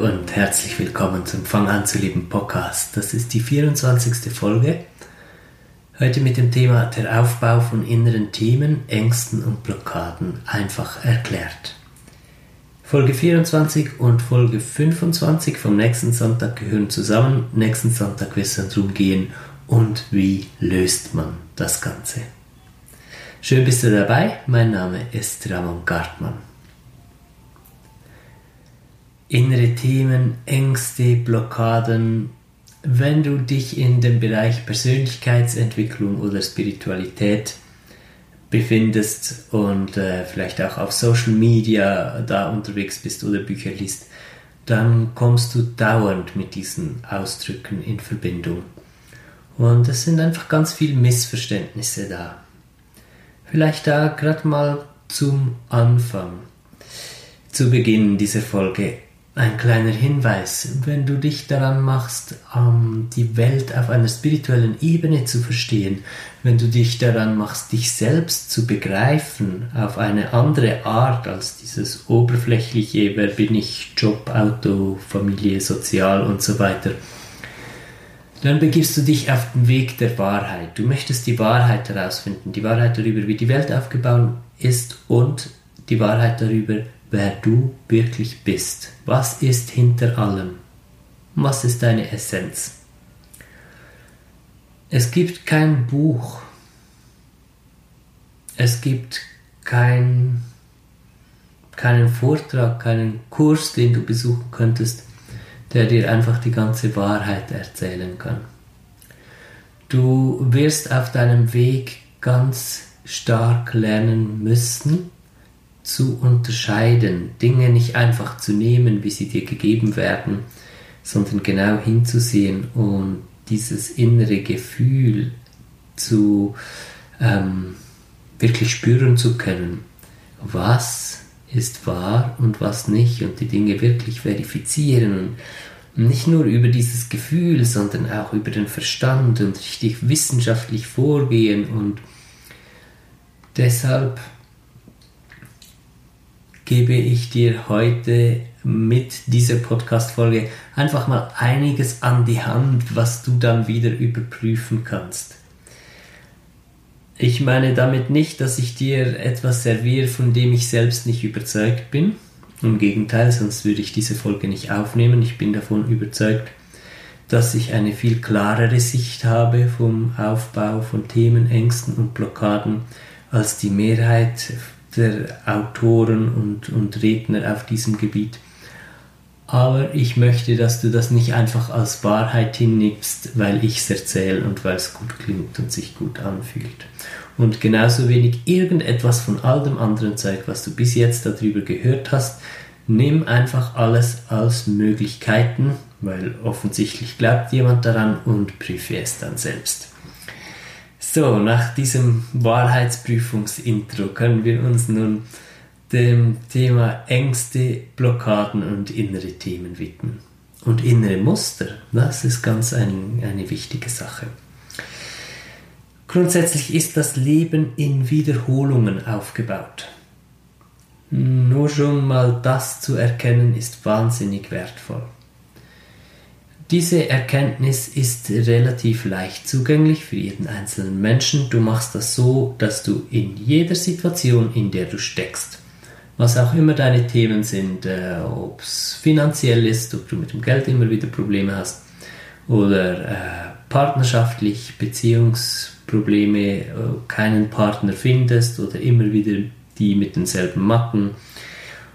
Und herzlich willkommen zum Fang an zu leben Podcast. Das ist die 24. Folge. Heute mit dem Thema der Aufbau von inneren Themen, Ängsten und Blockaden einfach erklärt. Folge 24 und Folge 25 vom nächsten Sonntag gehören zusammen. Nächsten Sonntag wird es dann darum gehen, und wie löst man das Ganze. Schön bist du dabei. Mein Name ist Ramon Gartmann innere Themen, Ängste, Blockaden. Wenn du dich in dem Bereich Persönlichkeitsentwicklung oder Spiritualität befindest und äh, vielleicht auch auf Social Media da unterwegs bist oder Bücher liest, dann kommst du dauernd mit diesen Ausdrücken in Verbindung. Und es sind einfach ganz viele Missverständnisse da. Vielleicht da gerade mal zum Anfang, zu Beginn dieser Folge ein kleiner Hinweis, wenn du dich daran machst, ähm, die Welt auf einer spirituellen Ebene zu verstehen, wenn du dich daran machst, dich selbst zu begreifen auf eine andere Art als dieses oberflächliche, wer bin ich, Job, Auto, Familie, Sozial und so weiter, dann begibst du dich auf den Weg der Wahrheit. Du möchtest die Wahrheit herausfinden, die Wahrheit darüber, wie die Welt aufgebaut ist und die Wahrheit darüber, wer du wirklich bist. Was ist hinter allem? Was ist deine Essenz? Es gibt kein Buch. Es gibt kein, keinen Vortrag, keinen Kurs, den du besuchen könntest, der dir einfach die ganze Wahrheit erzählen kann. Du wirst auf deinem Weg ganz stark lernen müssen, zu unterscheiden, Dinge nicht einfach zu nehmen, wie sie dir gegeben werden, sondern genau hinzusehen und dieses innere Gefühl zu ähm, wirklich spüren zu können, was ist wahr und was nicht und die Dinge wirklich verifizieren und nicht nur über dieses Gefühl, sondern auch über den Verstand und richtig wissenschaftlich vorgehen und deshalb gebe ich dir heute mit dieser Podcast-Folge einfach mal einiges an die Hand, was du dann wieder überprüfen kannst. Ich meine damit nicht, dass ich dir etwas serviere, von dem ich selbst nicht überzeugt bin. Im Gegenteil, sonst würde ich diese Folge nicht aufnehmen. Ich bin davon überzeugt, dass ich eine viel klarere Sicht habe vom Aufbau von Themen, Ängsten und Blockaden als die Mehrheit der Autoren und, und Redner auf diesem Gebiet. Aber ich möchte, dass du das nicht einfach als Wahrheit hinnimmst, weil ich es erzähle und weil es gut klingt und sich gut anfühlt. Und genauso wenig irgendetwas von all dem anderen Zeug, was du bis jetzt darüber gehört hast, nimm einfach alles als Möglichkeiten, weil offensichtlich glaubt jemand daran und prüfe es dann selbst. So, nach diesem Wahrheitsprüfungsintro können wir uns nun dem Thema Ängste, Blockaden und innere Themen widmen. Und innere Muster, das ist ganz ein, eine wichtige Sache. Grundsätzlich ist das Leben in Wiederholungen aufgebaut. Nur schon mal das zu erkennen ist wahnsinnig wertvoll. Diese Erkenntnis ist relativ leicht zugänglich für jeden einzelnen Menschen. Du machst das so, dass du in jeder Situation, in der du steckst, was auch immer deine Themen sind, äh, ob es finanziell ist, ob du mit dem Geld immer wieder Probleme hast oder äh, partnerschaftlich Beziehungsprobleme, äh, keinen Partner findest oder immer wieder die mit denselben Macken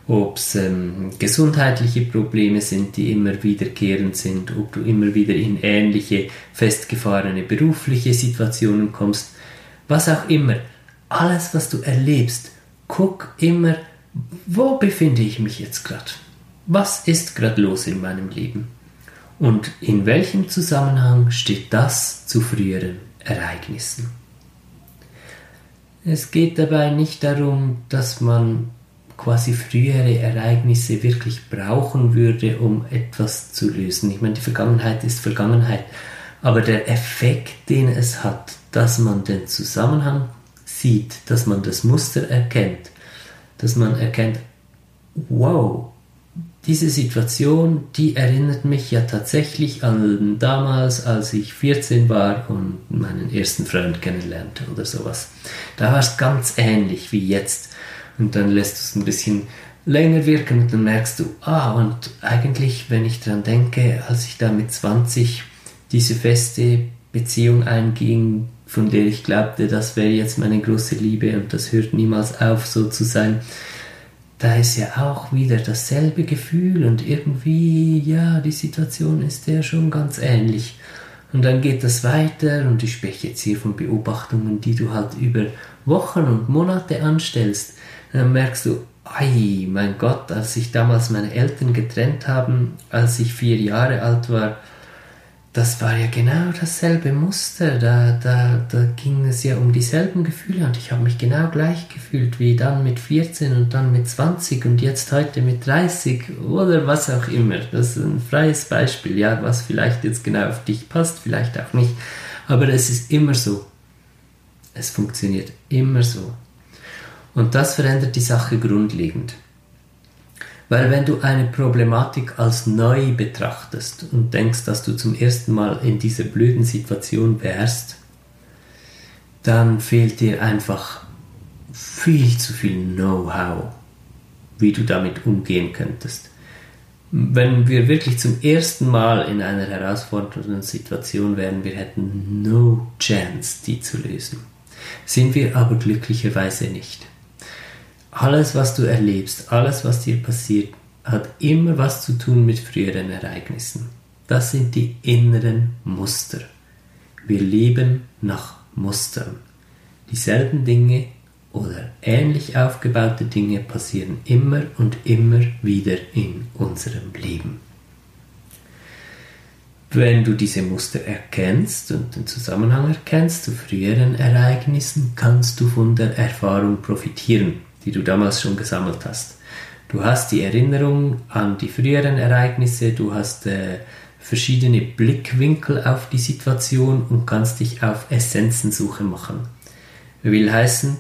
ob es ähm, gesundheitliche Probleme sind, die immer wiederkehrend sind, ob du immer wieder in ähnliche festgefahrene berufliche Situationen kommst, was auch immer. Alles, was du erlebst, guck immer, wo befinde ich mich jetzt gerade? Was ist gerade los in meinem Leben? Und in welchem Zusammenhang steht das zu früheren Ereignissen? Es geht dabei nicht darum, dass man quasi frühere Ereignisse wirklich brauchen würde, um etwas zu lösen. Ich meine, die Vergangenheit ist Vergangenheit, aber der Effekt, den es hat, dass man den Zusammenhang sieht, dass man das Muster erkennt, dass man erkennt, wow, diese Situation, die erinnert mich ja tatsächlich an damals, als ich 14 war und meinen ersten Freund kennenlernte oder sowas. Da war es ganz ähnlich wie jetzt. Und dann lässt du es ein bisschen länger wirken und dann merkst du, ah, und eigentlich, wenn ich daran denke, als ich da mit 20 diese feste Beziehung einging, von der ich glaubte, das wäre jetzt meine große Liebe und das hört niemals auf, so zu sein, da ist ja auch wieder dasselbe Gefühl und irgendwie, ja, die Situation ist ja schon ganz ähnlich. Und dann geht das weiter und ich spreche jetzt hier von Beobachtungen, die du halt über Wochen und Monate anstellst. Dann merkst du, ei, mein Gott, als sich damals meine Eltern getrennt haben, als ich vier Jahre alt war, das war ja genau dasselbe Muster. Da, da, da ging es ja um dieselben Gefühle und ich habe mich genau gleich gefühlt wie dann mit 14 und dann mit 20 und jetzt heute mit 30 oder was auch immer. Das ist ein freies Beispiel, ja, was vielleicht jetzt genau auf dich passt, vielleicht auch nicht. Aber es ist immer so. Es funktioniert immer so. Und das verändert die Sache grundlegend. Weil wenn du eine Problematik als neu betrachtest und denkst, dass du zum ersten Mal in dieser blöden Situation wärst, dann fehlt dir einfach viel zu viel Know-how, wie du damit umgehen könntest. Wenn wir wirklich zum ersten Mal in einer herausfordernden Situation wären, wir hätten no chance, die zu lösen. Sind wir aber glücklicherweise nicht alles, was du erlebst, alles, was dir passiert, hat immer was zu tun mit früheren Ereignissen. Das sind die inneren Muster. Wir leben nach Mustern. Dieselben Dinge oder ähnlich aufgebaute Dinge passieren immer und immer wieder in unserem Leben. Wenn du diese Muster erkennst und den Zusammenhang erkennst zu früheren Ereignissen, kannst du von der Erfahrung profitieren die du damals schon gesammelt hast. Du hast die Erinnerung an die früheren Ereignisse, du hast äh, verschiedene Blickwinkel auf die Situation und kannst dich auf Essenzensuche machen. Will heißen,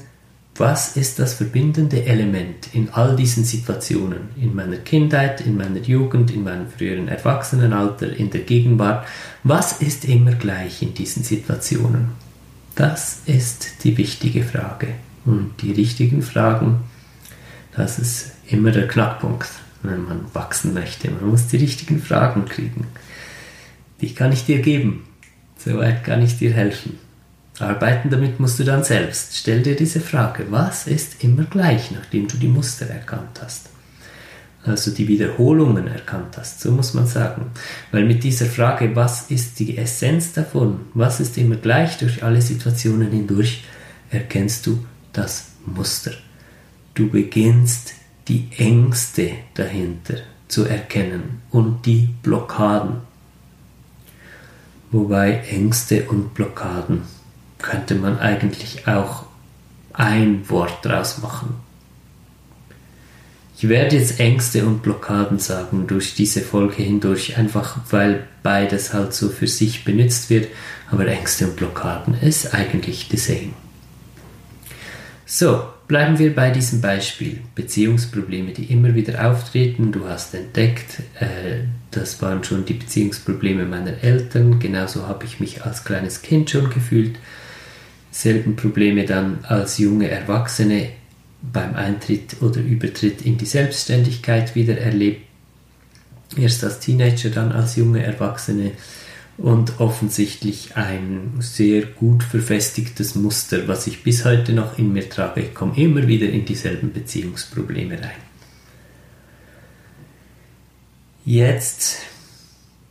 was ist das verbindende Element in all diesen Situationen? In meiner Kindheit, in meiner Jugend, in meinem früheren Erwachsenenalter, in der Gegenwart. Was ist immer gleich in diesen Situationen? Das ist die wichtige Frage. Und die richtigen Fragen, das ist immer der Knackpunkt, wenn man wachsen möchte. Man muss die richtigen Fragen kriegen. Die kann ich dir geben. Soweit kann ich dir helfen. Arbeiten damit musst du dann selbst. Stell dir diese Frage, was ist immer gleich, nachdem du die Muster erkannt hast? Also die Wiederholungen erkannt hast, so muss man sagen. Weil mit dieser Frage, was ist die Essenz davon, was ist immer gleich durch alle Situationen hindurch, erkennst du, das Muster. Du beginnst die Ängste dahinter zu erkennen und die Blockaden. Wobei Ängste und Blockaden könnte man eigentlich auch ein Wort draus machen. Ich werde jetzt Ängste und Blockaden sagen durch diese Folge hindurch, einfach weil beides halt so für sich benutzt wird, aber Ängste und Blockaden ist eigentlich the same. So, bleiben wir bei diesem Beispiel. Beziehungsprobleme, die immer wieder auftreten. Du hast entdeckt, äh, das waren schon die Beziehungsprobleme meiner Eltern. Genauso habe ich mich als kleines Kind schon gefühlt. Selben Probleme dann als junge Erwachsene beim Eintritt oder Übertritt in die Selbstständigkeit wieder erlebt. Erst als Teenager, dann als junge Erwachsene und offensichtlich ein sehr gut verfestigtes Muster, was ich bis heute noch in mir trage. Ich komme immer wieder in dieselben Beziehungsprobleme rein. Jetzt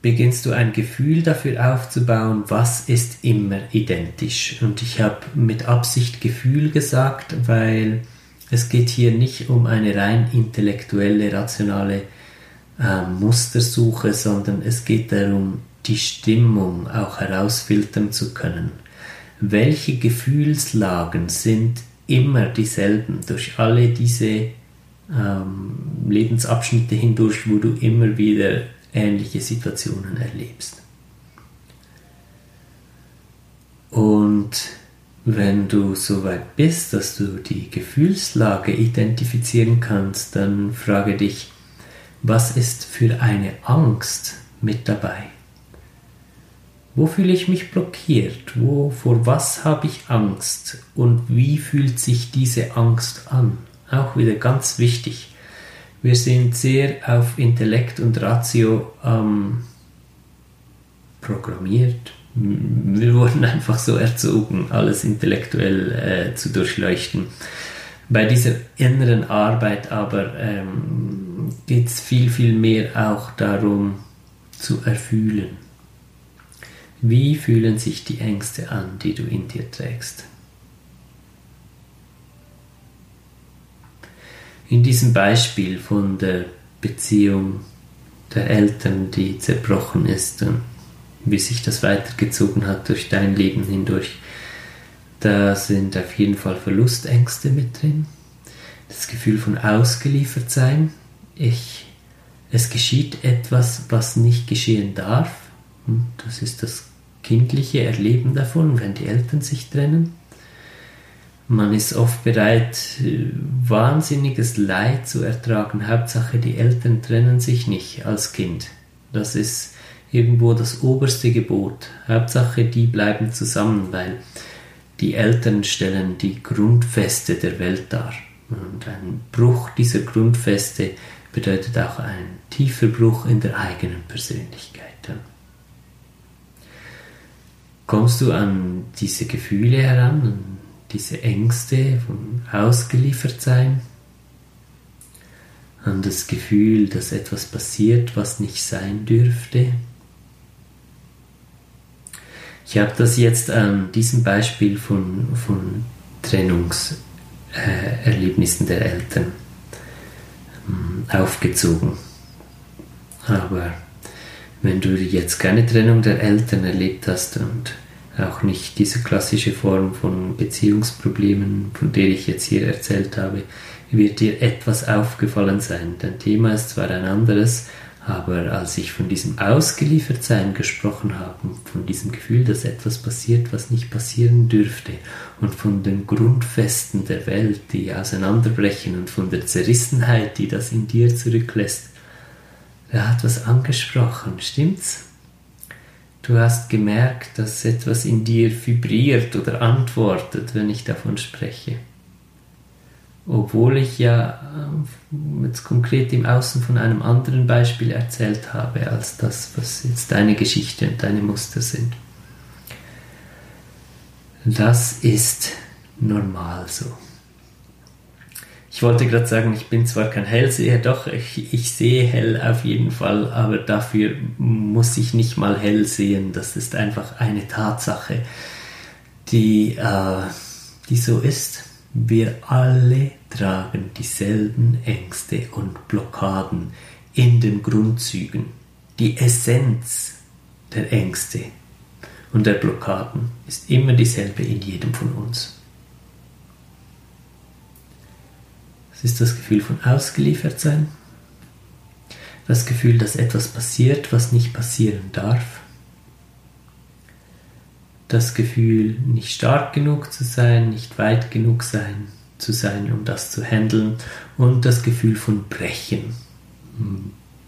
beginnst du ein Gefühl dafür aufzubauen, was ist immer identisch. Und ich habe mit Absicht Gefühl gesagt, weil es geht hier nicht um eine rein intellektuelle, rationale äh, Mustersuche, sondern es geht darum, die Stimmung auch herausfiltern zu können. Welche Gefühlslagen sind immer dieselben durch alle diese ähm, Lebensabschnitte hindurch, wo du immer wieder ähnliche Situationen erlebst. Und wenn du so weit bist, dass du die Gefühlslage identifizieren kannst, dann frage dich, Was ist für eine Angst mit dabei? Wo fühle ich mich blockiert? Wo, vor was habe ich Angst? Und wie fühlt sich diese Angst an? Auch wieder ganz wichtig. Wir sind sehr auf Intellekt und Ratio ähm, programmiert. Wir wurden einfach so erzogen, alles intellektuell äh, zu durchleuchten. Bei dieser inneren Arbeit aber ähm, geht es viel, viel mehr auch darum zu erfühlen wie fühlen sich die Ängste an, die du in dir trägst? In diesem Beispiel von der Beziehung der Eltern, die zerbrochen ist und wie sich das weitergezogen hat durch dein Leben hindurch, da sind auf jeden Fall Verlustängste mit drin, das Gefühl von ausgeliefert sein, ich, es geschieht etwas, was nicht geschehen darf, das ist das kindliche Erleben davon, wenn die Eltern sich trennen. Man ist oft bereit, wahnsinniges Leid zu ertragen. Hauptsache, die Eltern trennen sich nicht als Kind. Das ist irgendwo das oberste Gebot. Hauptsache, die bleiben zusammen, weil die Eltern stellen die Grundfeste der Welt dar. Und ein Bruch dieser Grundfeste bedeutet auch ein tiefer Bruch in der eigenen Persönlichkeit. Kommst du an diese Gefühle heran, an diese Ängste von Ausgeliefertsein, an das Gefühl, dass etwas passiert, was nicht sein dürfte. Ich habe das jetzt an diesem Beispiel von, von Trennungserlebnissen der Eltern ähm, aufgezogen. Aber wenn du jetzt keine Trennung der Eltern erlebt hast und auch nicht diese klassische Form von Beziehungsproblemen, von der ich jetzt hier erzählt habe, wird dir etwas aufgefallen sein. Dein Thema ist zwar ein anderes, aber als ich von diesem Ausgeliefertsein gesprochen habe, von diesem Gefühl, dass etwas passiert, was nicht passieren dürfte, und von den Grundfesten der Welt, die auseinanderbrechen, und von der Zerrissenheit, die das in dir zurücklässt, er hat was angesprochen, stimmt's? Du hast gemerkt, dass etwas in dir vibriert oder antwortet, wenn ich davon spreche. Obwohl ich ja äh, jetzt konkret im Außen von einem anderen Beispiel erzählt habe, als das, was jetzt deine Geschichte und deine Muster sind. Das ist normal so. Ich wollte gerade sagen, ich bin zwar kein Hellseher, doch, ich, ich, sehe hell auf jeden Fall, aber dafür muss ich nicht mal hell sehen. Das ist einfach eine Tatsache, die, äh, die so ist. Wir alle tragen dieselben Ängste und Blockaden in den Grundzügen. Die Essenz der Ängste und der Blockaden ist immer dieselbe in jedem von uns. Ist das Gefühl von Ausgeliefertsein, das Gefühl, dass etwas passiert, was nicht passieren darf, das Gefühl, nicht stark genug zu sein, nicht weit genug sein, zu sein, um das zu handeln. Und das Gefühl von Brechen,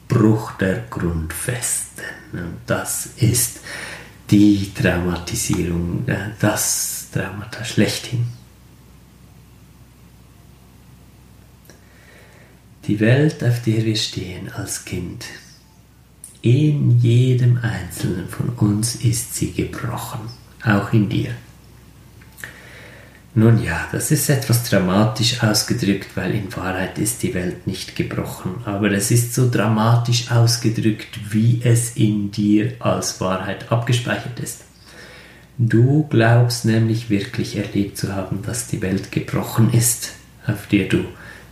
Bruch der Grundfesten. Und das ist die Traumatisierung, äh, das Traumata schlechthin. Die Welt, auf der wir stehen als Kind, in jedem einzelnen von uns ist sie gebrochen, auch in dir. Nun ja, das ist etwas dramatisch ausgedrückt, weil in Wahrheit ist die Welt nicht gebrochen, aber es ist so dramatisch ausgedrückt, wie es in dir als Wahrheit abgespeichert ist. Du glaubst nämlich wirklich erlebt zu haben, dass die Welt gebrochen ist, auf der du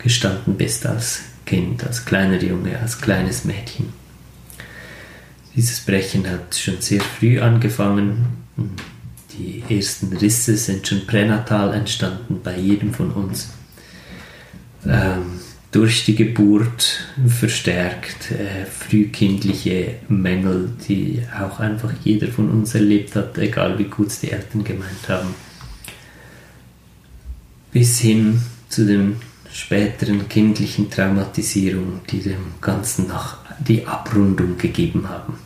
gestanden bist als Kind, als kleiner Junge, als kleines Mädchen. Dieses Brechen hat schon sehr früh angefangen. Die ersten Risse sind schon pränatal entstanden bei jedem von uns. Ähm, durch die Geburt verstärkt äh, frühkindliche Mängel, die auch einfach jeder von uns erlebt hat, egal wie gut es die Eltern gemeint haben. Bis hin zu den späteren kindlichen Traumatisierungen, die dem Ganzen noch die Abrundung gegeben haben.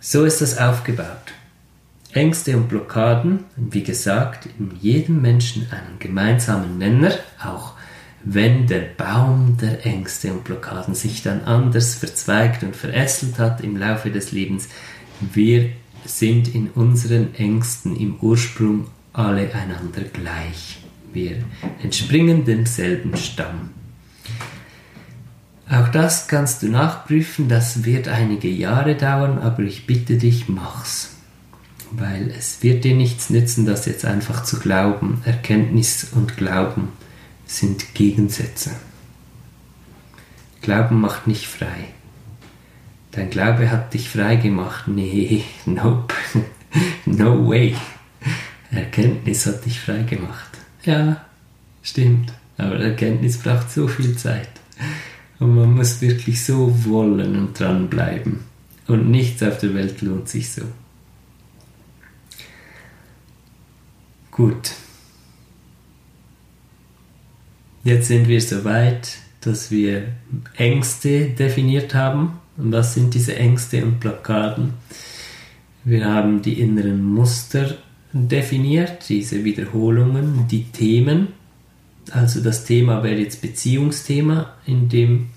So ist das aufgebaut. Ängste und Blockaden, wie gesagt, in jedem Menschen einen gemeinsamen Nenner, auch wenn der Baum der Ängste und Blockaden sich dann anders verzweigt und verästelt hat im Laufe des Lebens, wir sind in unseren Ängsten im Ursprung alle einander gleich. Wir entspringen demselben Stamm. Auch das kannst du nachprüfen, das wird einige Jahre dauern, aber ich bitte dich, mach's. Weil es wird dir nichts nützen, das jetzt einfach zu glauben. Erkenntnis und Glauben sind Gegensätze. Glauben macht nicht frei. Dein Glaube hat dich frei gemacht. Nee, nope. no way. Erkenntnis hat dich frei gemacht. Ja, stimmt. Aber Erkenntnis braucht so viel Zeit. Und man muss wirklich so wollen und dranbleiben. Und nichts auf der Welt lohnt sich so. Gut. Jetzt sind wir so weit, dass wir Ängste definiert haben. Und was sind diese Ängste und Blockaden? Wir haben die inneren Muster definiert, diese Wiederholungen, die Themen. Also das Thema wäre jetzt Beziehungsthema in dem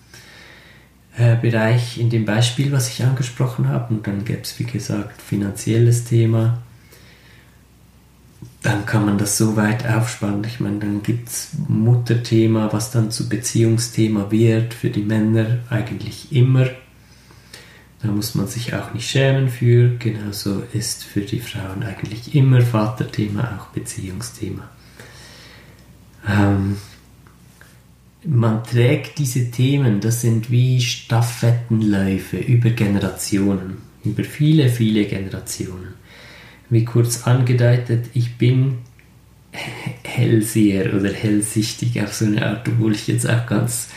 äh, Bereich, in dem Beispiel, was ich angesprochen habe. Und dann gäbe es, wie gesagt, finanzielles Thema. Dann kann man das so weit aufspannen. Ich meine, dann gibt es Mutterthema, was dann zu Beziehungsthema wird, für die Männer eigentlich immer. Da muss man sich auch nicht schämen für. Genauso ist für die Frauen eigentlich immer Vaterthema auch Beziehungsthema. Ähm, man trägt diese Themen, das sind wie Stafettenläufe über Generationen, über viele, viele Generationen. Wie kurz angedeutet, ich bin Hellseher oder hellsichtig auf so eine Art, obwohl ich jetzt auch ganz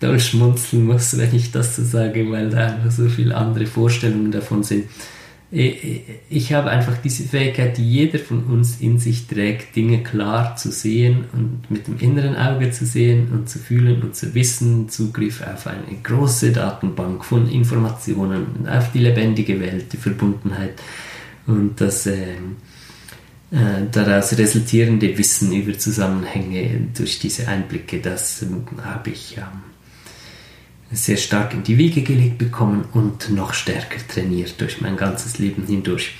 doll schmunzeln muss, wenn ich das so sage, weil da einfach so viele andere Vorstellungen davon sind. Ich habe einfach diese Fähigkeit, die jeder von uns in sich trägt, Dinge klar zu sehen und mit dem inneren Auge zu sehen und zu fühlen und zu wissen, Zugriff auf eine große Datenbank von Informationen, auf die lebendige Welt, die Verbundenheit und das äh, äh, daraus resultierende Wissen über Zusammenhänge durch diese Einblicke, das äh, habe ich ähm, sehr stark in die Wiege gelegt bekommen und noch stärker trainiert durch mein ganzes Leben hindurch.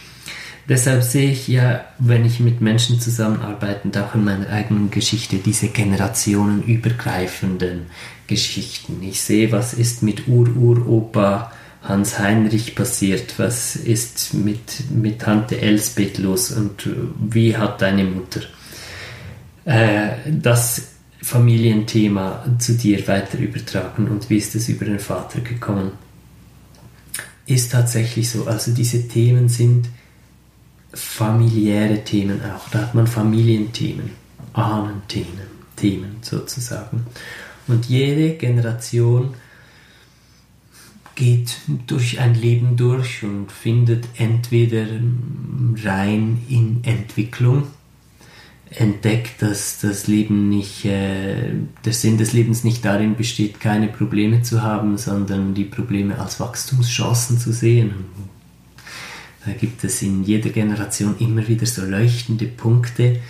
Deshalb sehe ich ja, wenn ich mit Menschen zusammenarbeite, auch in meiner eigenen Geschichte diese generationenübergreifenden Geschichten. Ich sehe, was ist mit Ur-Uropa Hans Heinrich passiert, was ist mit, mit Tante Elsbeth los und wie hat deine Mutter äh, das Familienthema zu dir weiter übertragen und wie ist es über den Vater gekommen. Ist tatsächlich so. Also diese Themen sind familiäre Themen auch. Da hat man Familienthemen, Ahnenthemen, Themen sozusagen. Und jede Generation geht durch ein Leben durch und findet entweder rein in Entwicklung entdeckt, dass das Leben nicht, äh, der Sinn des Lebens nicht darin besteht, keine Probleme zu haben, sondern die Probleme als Wachstumschancen zu sehen. Da gibt es in jeder Generation immer wieder so leuchtende Punkte.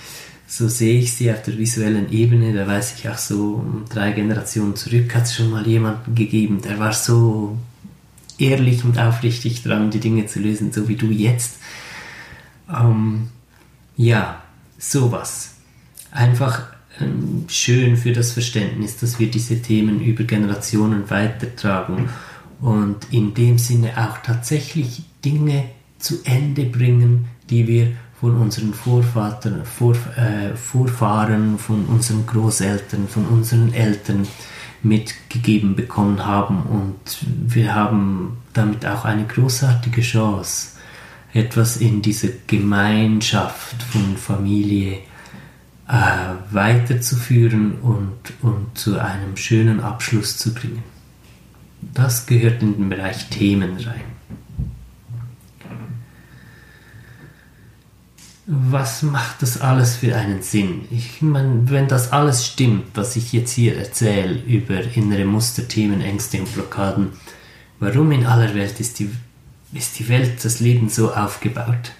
So sehe ich sie auf der visuellen Ebene. Da weiß ich auch so, drei Generationen zurück hat es schon mal jemanden gegeben, der war so ehrlich und aufrichtig dran, die Dinge zu lösen, so wie du jetzt. Ähm, ja, sowas. Einfach ähm, schön für das Verständnis, dass wir diese Themen über Generationen weitertragen und in dem Sinne auch tatsächlich Dinge zu Ende bringen, die wir von unseren Vorvatern, Vor, äh, Vorfahren, von unseren Großeltern, von unseren Eltern mitgegeben bekommen haben. Und wir haben damit auch eine großartige Chance, etwas in diese Gemeinschaft von Familie äh, weiterzuführen und, und zu einem schönen Abschluss zu bringen. Das gehört in den Bereich Themen rein. was macht das alles für einen Sinn? Ich meine, wenn das alles stimmt, was ich jetzt hier erzähle über innere Muster, Themen, Ängste und Blockaden, warum in aller Welt ist die, ist die Welt, das Leben so aufgebaut?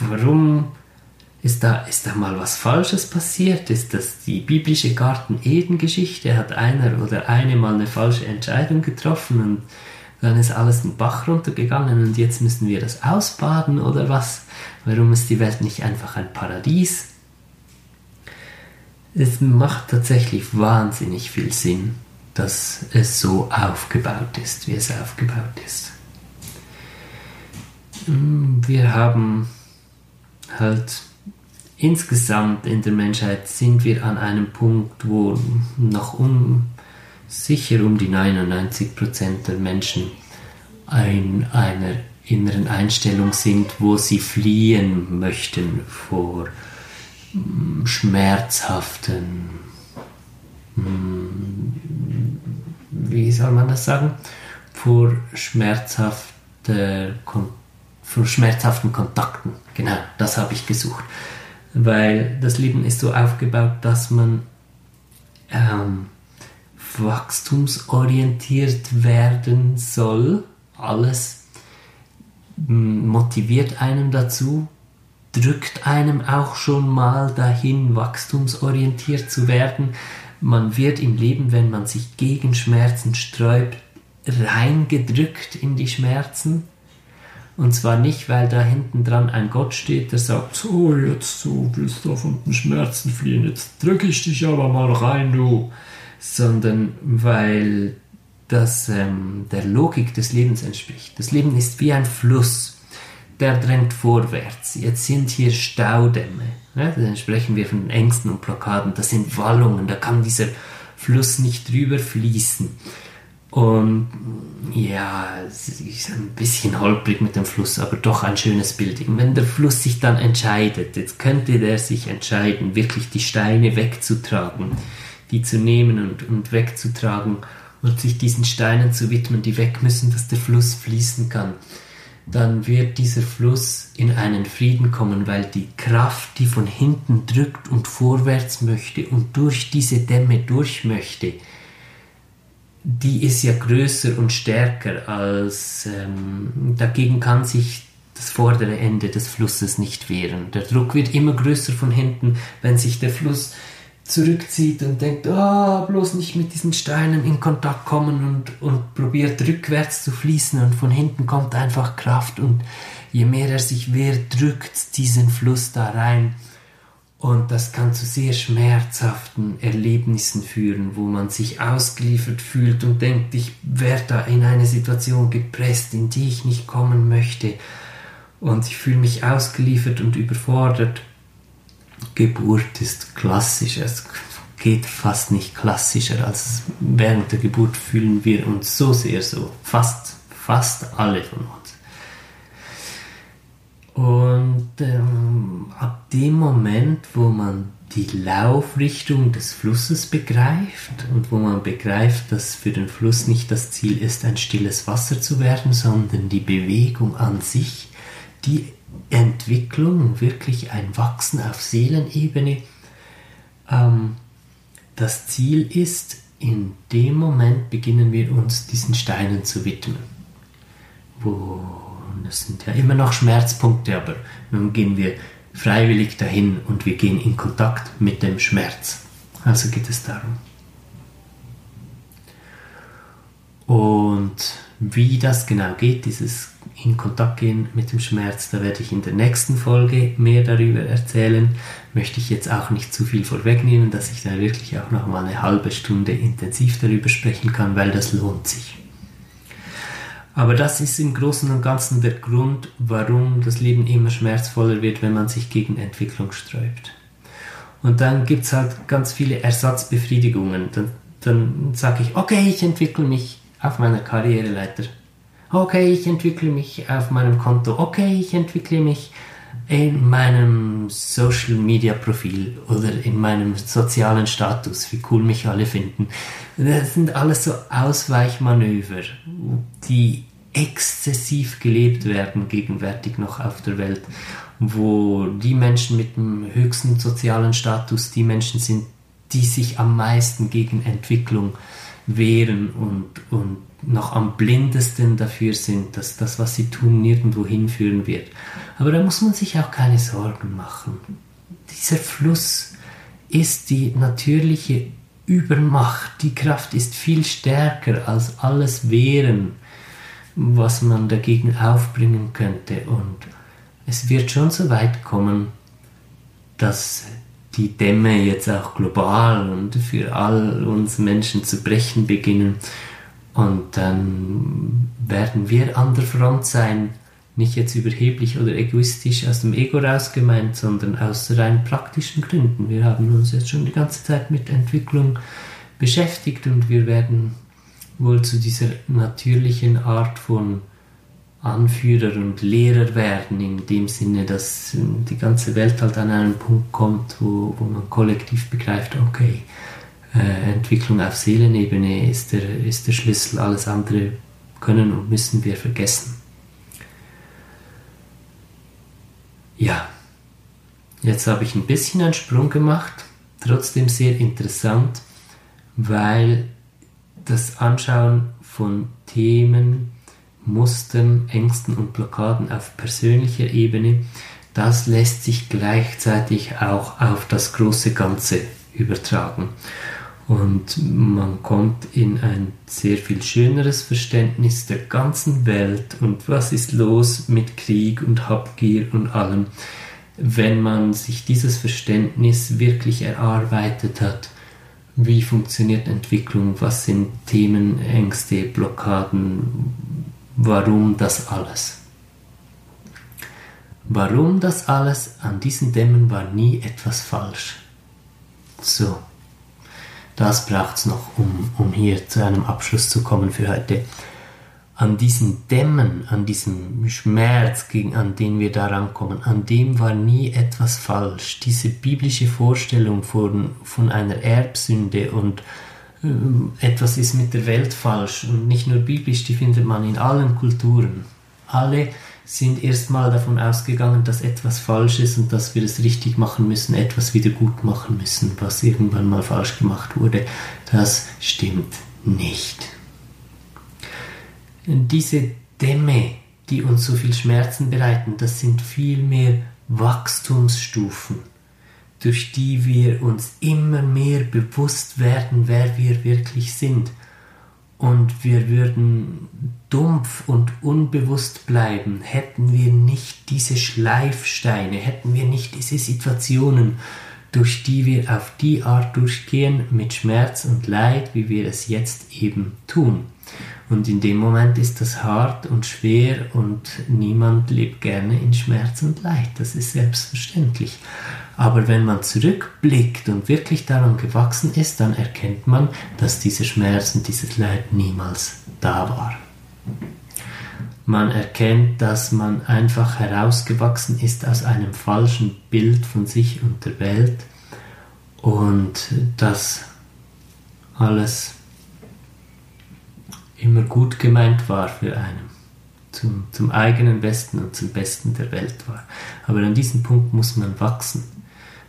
Warum ist da, ist da mal was Falsches passiert? Ist das die biblische Garten-Eden-Geschichte? Hat einer oder eine mal eine falsche Entscheidung getroffen und dann ist alles den Bach runtergegangen und jetzt müssen wir das ausbaden oder was? Warum ist die Welt nicht einfach ein Paradies? Es macht tatsächlich wahnsinnig viel Sinn, dass es so aufgebaut ist, wie es aufgebaut ist. Wir haben halt insgesamt in der Menschheit sind wir an einem Punkt, wo noch um sicher um die 99% der Menschen in einer inneren Einstellung sind, wo sie fliehen möchten vor mm, schmerzhaften, mm, wie soll man das sagen, vor schmerzhafter, vor schmerzhaften Kontakten. Genau, das habe ich gesucht. Weil das Leben ist so aufgebaut, dass man ähm, wachstumsorientiert werden soll. Alles motiviert einem dazu, drückt einem auch schon mal dahin, wachstumsorientiert zu werden. Man wird im Leben, wenn man sich gegen Schmerzen sträubt, reingedrückt in die Schmerzen. Und zwar nicht, weil da hinten dran ein Gott steht, der sagt, so jetzt so willst du von den Schmerzen fliehen, jetzt drücke ich dich aber mal rein, du sondern weil das ähm, der Logik des Lebens entspricht. Das Leben ist wie ein Fluss, der drängt vorwärts. Jetzt sind hier Staudämme. Ja, dann sprechen wir von Ängsten und Blockaden. Das sind Wallungen, da kann dieser Fluss nicht drüber fließen. Und ja, es ist ein bisschen holprig mit dem Fluss, aber doch ein schönes Bild. wenn der Fluss sich dann entscheidet, jetzt könnte der sich entscheiden, wirklich die Steine wegzutragen die zu nehmen und, und wegzutragen und sich diesen Steinen zu widmen, die weg müssen, dass der Fluss fließen kann, dann wird dieser Fluss in einen Frieden kommen, weil die Kraft, die von hinten drückt und vorwärts möchte und durch diese Dämme durch möchte, die ist ja größer und stärker als ähm, dagegen kann sich das vordere Ende des Flusses nicht wehren. Der Druck wird immer größer von hinten, wenn sich der Fluss zurückzieht und denkt, oh, bloß nicht mit diesen Steinen in Kontakt kommen und, und probiert rückwärts zu fließen und von hinten kommt einfach Kraft und je mehr er sich wehrt, drückt diesen Fluss da rein und das kann zu sehr schmerzhaften Erlebnissen führen, wo man sich ausgeliefert fühlt und denkt, ich werde da in eine Situation gepresst, in die ich nicht kommen möchte und ich fühle mich ausgeliefert und überfordert Geburt ist klassisch. Es geht fast nicht klassischer als während der Geburt fühlen wir uns so sehr so. Fast, fast alle von uns. Und ähm, ab dem Moment, wo man die Laufrichtung des Flusses begreift und wo man begreift, dass für den Fluss nicht das Ziel ist, ein stilles Wasser zu werden, sondern die Bewegung an sich, die Entwicklung, wirklich ein Wachsen auf Seelenebene. Ähm, das Ziel ist, in dem Moment beginnen wir uns diesen Steinen zu widmen. Wo, das sind ja immer noch Schmerzpunkte, aber nun gehen wir freiwillig dahin und wir gehen in Kontakt mit dem Schmerz. Also geht es darum. Und wie das genau geht, dieses in Kontakt gehen mit dem Schmerz. Da werde ich in der nächsten Folge mehr darüber erzählen. Möchte ich jetzt auch nicht zu viel vorwegnehmen, dass ich da wirklich auch noch mal eine halbe Stunde intensiv darüber sprechen kann, weil das lohnt sich. Aber das ist im Großen und Ganzen der Grund, warum das Leben immer schmerzvoller wird, wenn man sich gegen Entwicklung sträubt. Und dann gibt es halt ganz viele Ersatzbefriedigungen. Dann, dann sage ich, okay, ich entwickle mich auf meiner Karriereleiter okay, ich entwickle mich auf meinem Konto, okay, ich entwickle mich in meinem Social Media Profil oder in meinem sozialen Status, wie cool mich alle finden. Das sind alles so Ausweichmanöver, die exzessiv gelebt werden gegenwärtig noch auf der Welt. wo die Menschen mit dem höchsten sozialen Status die Menschen sind, die sich am meisten gegen Entwicklung wehren und, und noch am blindesten dafür sind, dass das, was sie tun, nirgendwo hinführen wird. Aber da muss man sich auch keine Sorgen machen. Dieser Fluss ist die natürliche Übermacht. Die Kraft ist viel stärker als alles Wehren, was man dagegen aufbringen könnte. Und es wird schon so weit kommen, dass die Dämme jetzt auch global und für all uns Menschen zu brechen beginnen. Und dann werden wir an der Front sein, nicht jetzt überheblich oder egoistisch aus dem Ego raus gemeint, sondern aus rein praktischen Gründen. Wir haben uns jetzt schon die ganze Zeit mit Entwicklung beschäftigt und wir werden wohl zu dieser natürlichen Art von Anführer und Lehrer werden, in dem Sinne, dass die ganze Welt halt an einen Punkt kommt, wo, wo man kollektiv begreift, okay, äh, Entwicklung auf Seelenebene ist der, ist der Schlüssel, alles andere können und müssen wir vergessen. Ja, jetzt habe ich ein bisschen einen Sprung gemacht, trotzdem sehr interessant, weil das Anschauen von Themen, Mustern, Ängsten und Blockaden auf persönlicher Ebene, das lässt sich gleichzeitig auch auf das große Ganze übertragen. Und man kommt in ein sehr viel schöneres Verständnis der ganzen Welt und was ist los mit Krieg und Habgier und allem, wenn man sich dieses Verständnis wirklich erarbeitet hat. Wie funktioniert Entwicklung? Was sind Themen, Ängste, Blockaden? Warum das alles? Warum das alles? An diesen Dämmen war nie etwas falsch. So, das braucht es noch, um, um hier zu einem Abschluss zu kommen für heute. An diesen Dämmen, an diesem Schmerz, gegen, an den wir da rankommen, an dem war nie etwas falsch. Diese biblische Vorstellung von, von einer Erbsünde und etwas ist mit der Welt falsch und nicht nur biblisch, die findet man in allen Kulturen. Alle sind erstmal davon ausgegangen, dass etwas falsch ist und dass wir es richtig machen müssen, etwas wieder gut machen müssen, was irgendwann mal falsch gemacht wurde. Das stimmt nicht. Diese Dämme, die uns so viel Schmerzen bereiten, das sind vielmehr Wachstumsstufen durch die wir uns immer mehr bewusst werden, wer wir wirklich sind. Und wir würden dumpf und unbewusst bleiben, hätten wir nicht diese Schleifsteine, hätten wir nicht diese Situationen, durch die wir auf die Art durchgehen mit Schmerz und Leid, wie wir es jetzt eben tun. Und in dem Moment ist das hart und schwer und niemand lebt gerne in Schmerz und Leid. Das ist selbstverständlich. Aber wenn man zurückblickt und wirklich daran gewachsen ist, dann erkennt man, dass dieser Schmerz und dieses Leid niemals da war. Man erkennt, dass man einfach herausgewachsen ist aus einem falschen Bild von sich und der Welt und dass alles immer gut gemeint war für einen, zum, zum eigenen Besten und zum Besten der Welt war. Aber an diesem Punkt muss man wachsen.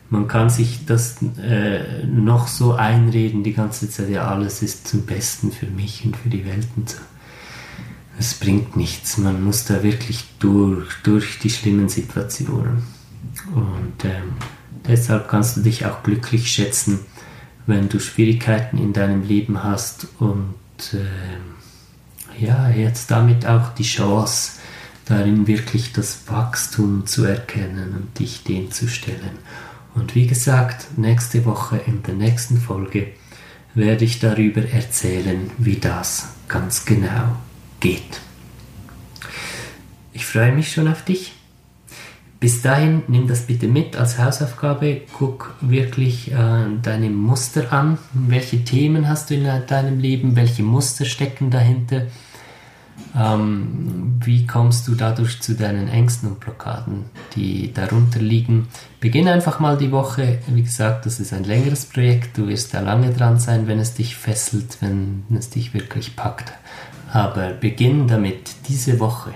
Man kann sich das äh, noch so einreden die ganze Zeit, ja, alles ist zum Besten für mich und für die Welt und so. Es bringt nichts. Man muss da wirklich durch, durch die schlimmen Situationen. Und ähm, deshalb kannst du dich auch glücklich schätzen, wenn du Schwierigkeiten in deinem Leben hast und ähm, ja, jetzt damit auch die Chance, darin wirklich das Wachstum zu erkennen und dich dem zu stellen. Und wie gesagt, nächste Woche in der nächsten Folge werde ich darüber erzählen, wie das ganz genau geht. Ich freue mich schon auf dich. Bis dahin nimm das bitte mit als Hausaufgabe. Guck wirklich äh, deine Muster an. Welche Themen hast du in deinem Leben? Welche Muster stecken dahinter? Ähm, wie kommst du dadurch zu deinen Ängsten und Blockaden, die darunter liegen? Beginn einfach mal die Woche. Wie gesagt, das ist ein längeres Projekt. Du wirst da lange dran sein, wenn es dich fesselt, wenn es dich wirklich packt. Aber beginn damit diese Woche,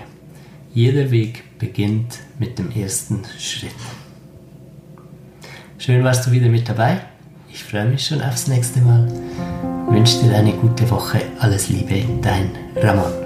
Jeder Weg beginnt mit dem ersten Schritt. Schön warst du wieder mit dabei. Ich freue mich schon aufs nächste Mal. wünsche dir eine gute Woche. Alles Liebe, dein Ramon.